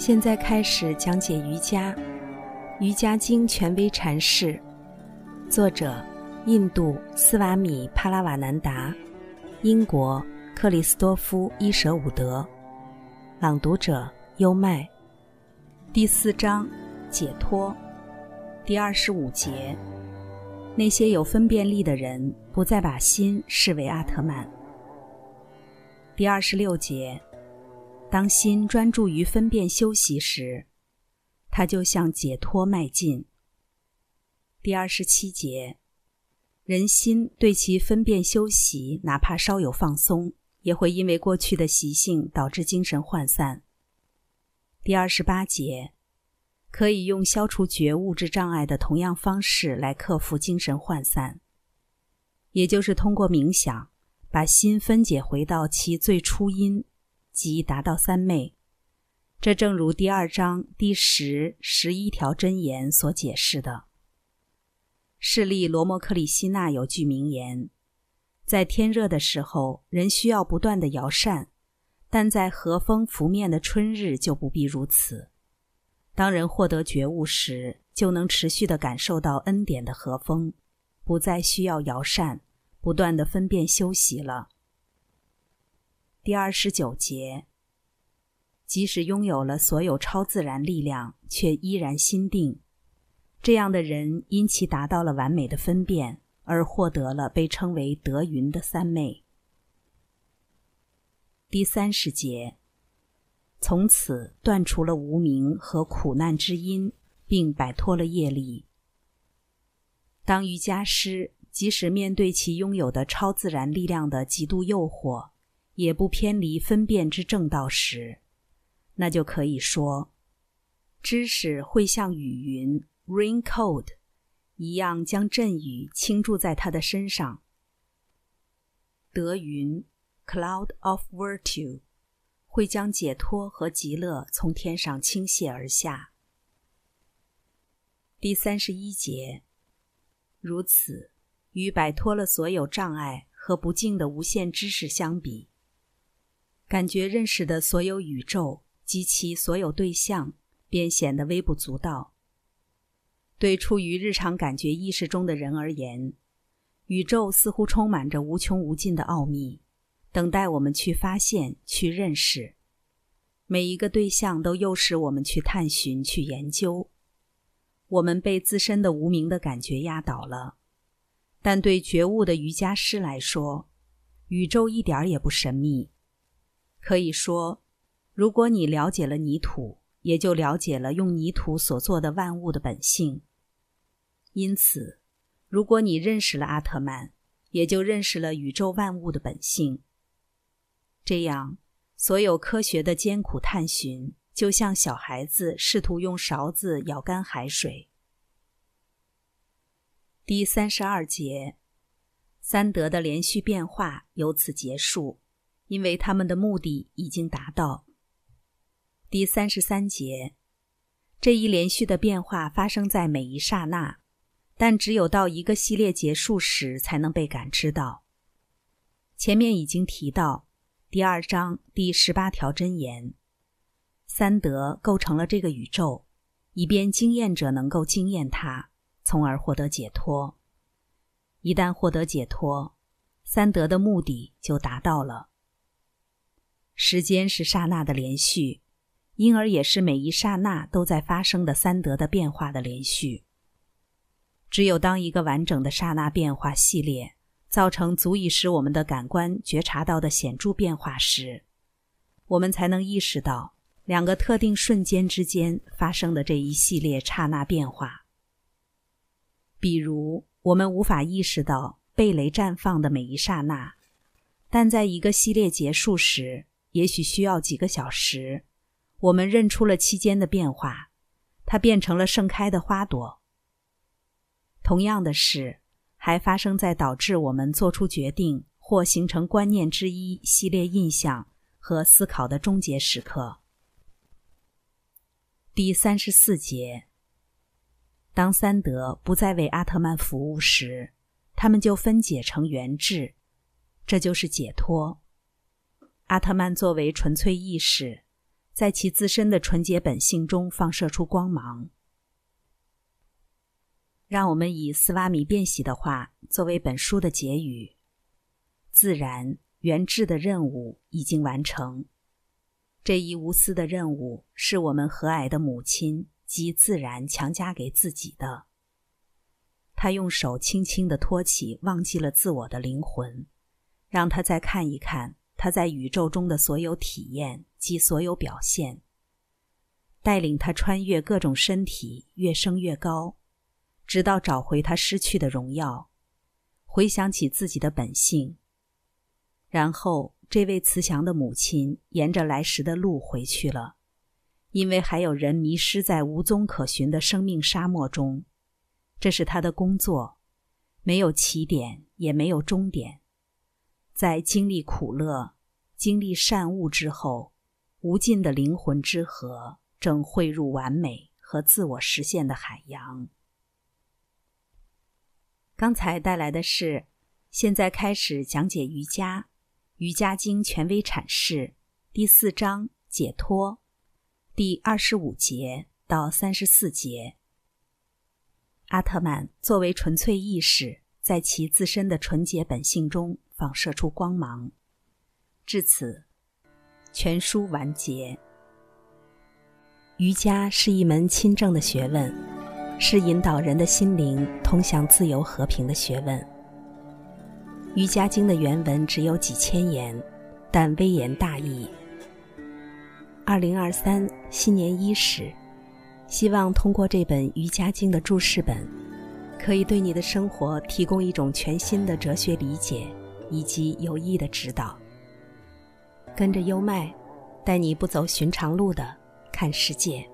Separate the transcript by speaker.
Speaker 1: 现在开始讲解瑜伽，《瑜伽经》权威阐释，作者：印度斯瓦米·帕拉瓦南达，英国克里斯多夫·伊舍伍德，朗读者：优麦。第四章：解脱。第二十五节：那些有分辨力的人不再把心视为阿特曼。第二十六节。当心专注于分辨休息时，它就向解脱迈进。第二十七节，人心对其分辨休息，哪怕稍有放松，也会因为过去的习性导致精神涣散。第二十八节，可以用消除觉悟之障碍的同样方式来克服精神涣散，也就是通过冥想，把心分解回到其最初因。即达到三昧，这正如第二章第十、十一条真言所解释的。释利罗摩克里希那有句名言：在天热的时候，人需要不断的摇扇；但在和风拂面的春日就不必如此。当人获得觉悟时，就能持续的感受到恩典的和风，不再需要摇扇，不断的分辨休息了。第二十九节，即使拥有了所有超自然力量，却依然心定。这样的人因其达到了完美的分辨，而获得了被称为德云的三昧。第三十节，从此断除了无名和苦难之因，并摆脱了业力。当瑜伽师即使面对其拥有的超自然力量的极度诱惑，也不偏离分辨之正道时，那就可以说，知识会像雨云 （rain cloud） 一样，将阵雨倾注在他的身上。德云 （cloud of virtue） 会将解脱和极乐从天上倾泻而下。第三十一节，如此，与摆脱了所有障碍和不净的无限知识相比。感觉认识的所有宇宙及其所有对象，便显得微不足道。对处于日常感觉意识中的人而言，宇宙似乎充满着无穷无尽的奥秘，等待我们去发现、去认识。每一个对象都诱使我们去探寻、去研究。我们被自身的无名的感觉压倒了，但对觉悟的瑜伽师来说，宇宙一点也不神秘。可以说，如果你了解了泥土，也就了解了用泥土所做的万物的本性。因此，如果你认识了阿特曼，也就认识了宇宙万物的本性。这样，所有科学的艰苦探寻，就像小孩子试图用勺子舀干海水。第三十二节，三德的连续变化由此结束。因为他们的目的已经达到。第三十三节，这一连续的变化发生在每一刹那，但只有到一个系列结束时才能被感知到。前面已经提到第二章第十八条真言：三德构成了这个宇宙，以便经验者能够经验它，从而获得解脱。一旦获得解脱，三德的目的就达到了。时间是刹那的连续，因而也是每一刹那都在发生的三德的变化的连续。只有当一个完整的刹那变化系列造成足以使我们的感官觉察到的显著变化时，我们才能意识到两个特定瞬间之间发生的这一系列刹那变化。比如，我们无法意识到蓓蕾绽放的每一刹那，但在一个系列结束时。也许需要几个小时，我们认出了期间的变化，它变成了盛开的花朵。同样的事还发生在导致我们做出决定或形成观念之一系列印象和思考的终结时刻。第三十四节，当三德不再为阿特曼服务时，他们就分解成原质，这就是解脱。阿特曼作为纯粹意识，在其自身的纯洁本性中放射出光芒。让我们以斯瓦米变喜的话作为本书的结语：自然原质的任务已经完成。这一无私的任务是我们和蔼的母亲及自然强加给自己的。他用手轻轻地托起忘记了自我的灵魂，让他再看一看他在宇宙中的所有体验及所有表现，带领他穿越各种身体，越升越高，直到找回他失去的荣耀，回想起自己的本性，然后。这位慈祥的母亲沿着来时的路回去了，因为还有人迷失在无踪可寻的生命沙漠中。这是他的工作，没有起点，也没有终点。在经历苦乐、经历善恶之后，无尽的灵魂之河正汇入完美和自我实现的海洋。刚才带来的是，现在开始讲解瑜伽。《瑜伽经》权威阐释，第四章解脱，第二十五节到三十四节。阿特曼作为纯粹意识，在其自身的纯洁本性中放射出光芒。至此，全书完结。瑜伽是一门亲政的学问，是引导人的心灵通向自由和平的学问。《瑜伽经》的原文只有几千言，但微言大义。二零二三新年伊始，希望通过这本《瑜伽经》的注释本，可以对你的生活提供一种全新的哲学理解以及有益的指导。跟着优麦，带你不走寻常路的看世界。